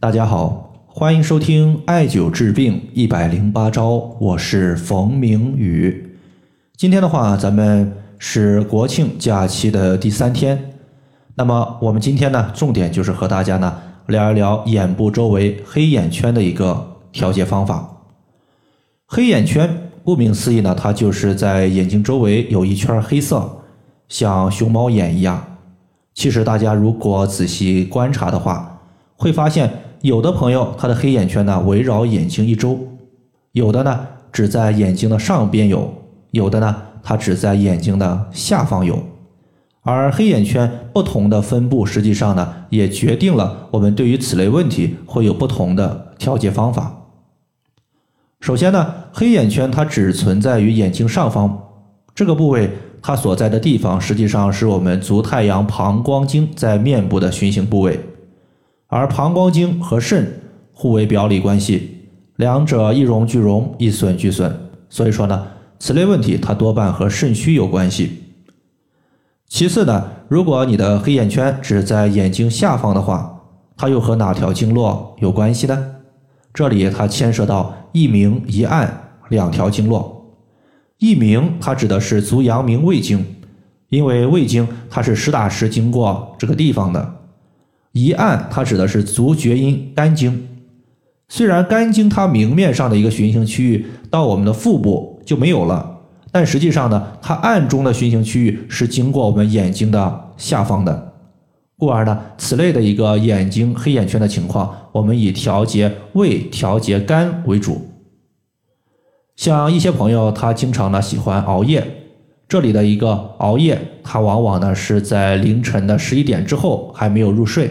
大家好，欢迎收听艾灸治病一百零八招，我是冯明宇。今天的话，咱们是国庆假期的第三天。那么我们今天呢，重点就是和大家呢聊一聊眼部周围黑眼圈的一个调节方法。黑眼圈顾名思义呢，它就是在眼睛周围有一圈黑色，像熊猫眼一样。其实大家如果仔细观察的话，会发现有的朋友他的黑眼圈呢围绕眼睛一周，有的呢只在眼睛的上边有，有的呢它只在眼睛的下方有。而黑眼圈不同的分布，实际上呢也决定了我们对于此类问题会有不同的调节方法。首先呢，黑眼圈它只存在于眼睛上方这个部位。它所在的地方实际上是我们足太阳膀胱经在面部的循行部位，而膀胱经和肾互为表里关系，两者一荣俱荣，一损俱损。所以说呢，此类问题它多半和肾虚有关系。其次呢，如果你的黑眼圈只在眼睛下方的话，它又和哪条经络有关系呢？这里它牵涉到一明一暗两条经络。一明，它指的是足阳明胃经，因为胃经它是实打实经过这个地方的。一按，它指的是足厥阴肝经。虽然肝经它明面上的一个循行区域到我们的腹部就没有了，但实际上呢，它暗中的循行区域是经过我们眼睛的下方的。故而呢，此类的一个眼睛黑眼圈的情况，我们以调节胃、调节肝为主。像一些朋友，他经常呢喜欢熬夜，这里的一个熬夜，它往往呢是在凌晨的十一点之后还没有入睡。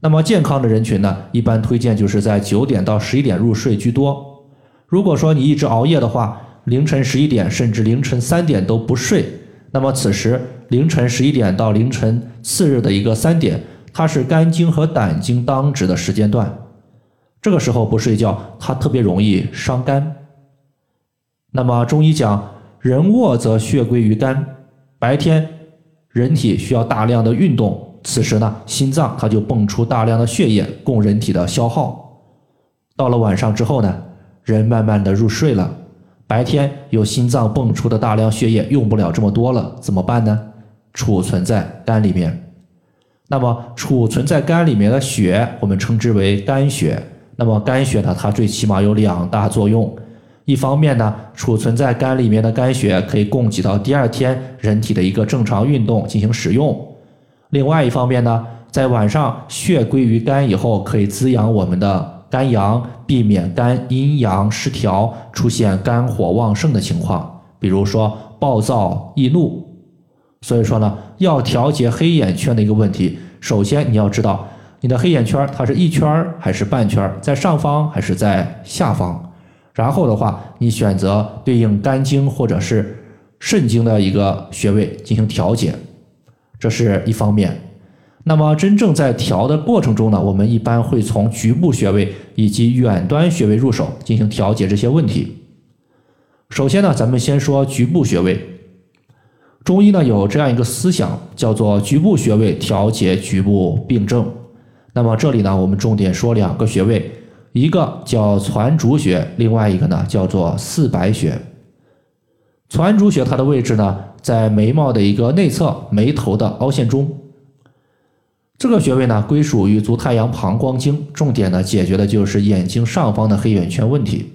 那么健康的人群呢，一般推荐就是在九点到十一点入睡居多。如果说你一直熬夜的话，凌晨十一点甚至凌晨三点都不睡，那么此时凌晨十一点到凌晨次日的一个三点，它是肝经和胆经当值的时间段，这个时候不睡觉，它特别容易伤肝。那么中医讲，人卧则血归于肝。白天人体需要大量的运动，此时呢，心脏它就泵出大量的血液供人体的消耗。到了晚上之后呢，人慢慢的入睡了。白天有心脏泵出的大量血液用不了这么多了，怎么办呢？储存在肝里面。那么储存在肝里面的血，我们称之为肝血。那么肝血呢，它最起码有两大作用。一方面呢，储存在肝里面的肝血可以供给到第二天人体的一个正常运动进行使用；另外一方面呢，在晚上血归于肝以后，可以滋养我们的肝阳，避免肝阴阳失调，出现肝火旺盛的情况，比如说暴躁易怒。所以说呢，要调节黑眼圈的一个问题，首先你要知道你的黑眼圈它是一圈还是半圈，在上方还是在下方。然后的话，你选择对应肝经或者是肾经的一个穴位进行调节，这是一方面。那么真正在调的过程中呢，我们一般会从局部穴位以及远端穴位入手进行调节这些问题。首先呢，咱们先说局部穴位。中医呢有这样一个思想，叫做局部穴位调节局部病症。那么这里呢，我们重点说两个穴位。一个叫攒竹穴，另外一个呢叫做四白穴。攒竹穴它的位置呢在眉毛的一个内侧，眉头的凹陷中。这个穴位呢归属于足太阳膀胱经，重点呢解决的就是眼睛上方的黑眼圈问题。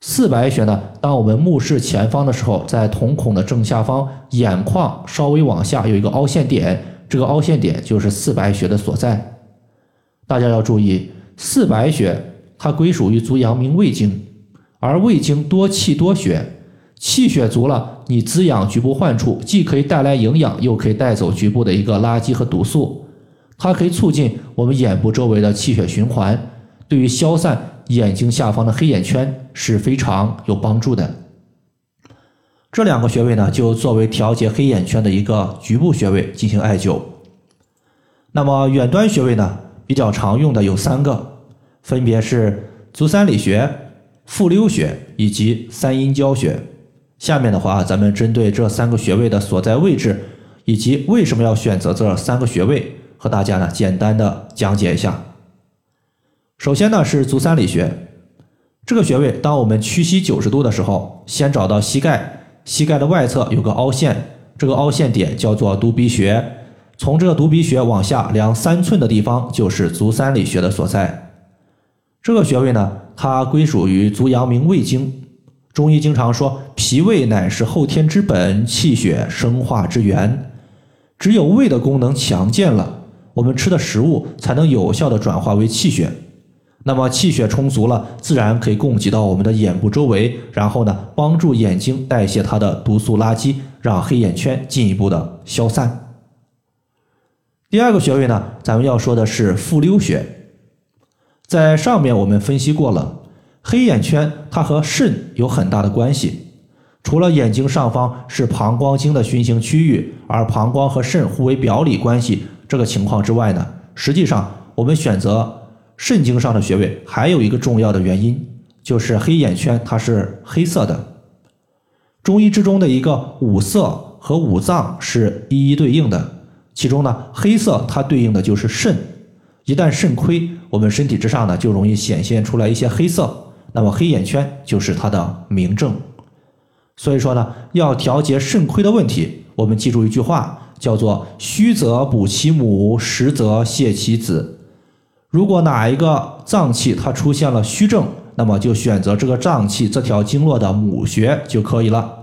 四白穴呢，当我们目视前方的时候，在瞳孔的正下方，眼眶稍微往下有一个凹陷点，这个凹陷点就是四白穴的所在。大家要注意。四白穴它归属于足阳明胃经，而胃经多气多血，气血足了，你滋养局部患处，既可以带来营养，又可以带走局部的一个垃圾和毒素，它可以促进我们眼部周围的气血循环，对于消散眼睛下方的黑眼圈是非常有帮助的。这两个穴位呢，就作为调节黑眼圈的一个局部穴位进行艾灸。那么远端穴位呢？比较常用的有三个，分别是足三里穴、复溜穴以及三阴交穴。下面的话，咱们针对这三个穴位的所在位置，以及为什么要选择这三个穴位，和大家呢简单的讲解一下。首先呢是足三里穴，这个穴位，当我们屈膝九十度的时候，先找到膝盖，膝盖的外侧有个凹陷，这个凹陷点叫做犊鼻穴，从这个犊鼻穴往下量三寸的地方就是足三里穴的所在。这个穴位呢，它归属于足阳明胃经。中医经常说，脾胃乃是后天之本，气血生化之源。只有胃的功能强健了，我们吃的食物才能有效的转化为气血。那么气血充足了，自然可以供给到我们的眼部周围，然后呢，帮助眼睛代谢它的毒素垃圾，让黑眼圈进一步的消散。第二个穴位呢，咱们要说的是复溜穴。在上面我们分析过了。黑眼圈它和肾有很大的关系，除了眼睛上方是膀胱经的循行区域，而膀胱和肾互为表里关系这个情况之外呢，实际上我们选择肾经上的穴位还有一个重要的原因，就是黑眼圈它是黑色的。中医之中的一个五色和五脏是一一对应的，其中呢黑色它对应的就是肾，一旦肾亏，我们身体之上呢就容易显现出来一些黑色。那么黑眼圈就是它的明证，所以说呢，要调节肾亏的问题，我们记住一句话，叫做“虚则补其母，实则泻其子”。如果哪一个脏器它出现了虚症，那么就选择这个脏器这条经络的母穴就可以了。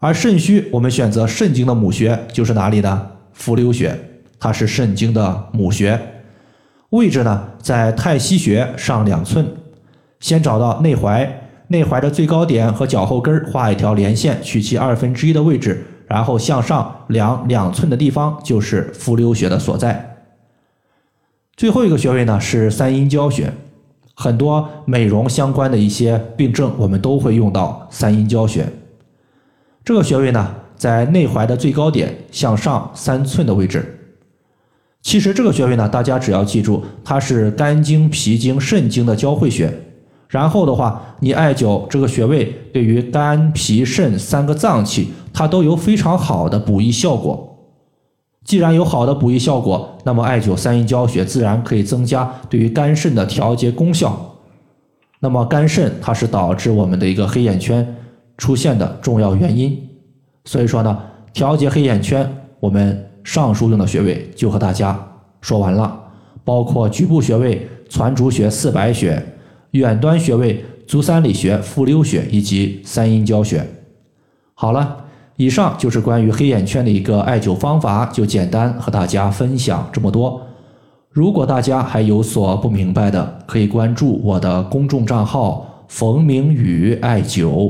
而肾虚，我们选择肾经的母穴就是哪里呢？伏流穴，它是肾经的母穴，位置呢在太溪穴上两寸。先找到内踝，内踝的最高点和脚后跟画一条连线，取其二分之一的位置，然后向上量两寸的地方就是伏流穴的所在。最后一个穴位呢是三阴交穴，很多美容相关的一些病症，我们都会用到三阴交穴。这个穴位呢在内踝的最高点向上三寸的位置。其实这个穴位呢，大家只要记住，它是肝经、脾经、肾经的交汇穴。然后的话，你艾灸这个穴位，对于肝、脾、肾三个脏器，它都有非常好的补益效果。既然有好的补益效果，那么艾灸三阴交穴自然可以增加对于肝肾的调节功效。那么肝肾它是导致我们的一个黑眼圈出现的重要原因。所以说呢，调节黑眼圈，我们上述用的穴位就和大家说完了，包括局部穴位攒竹穴、四白穴。远端穴位足三里穴、复溜穴以及三阴交穴。好了，以上就是关于黑眼圈的一个艾灸方法，就简单和大家分享这么多。如果大家还有所不明白的，可以关注我的公众账号“冯明宇艾灸”，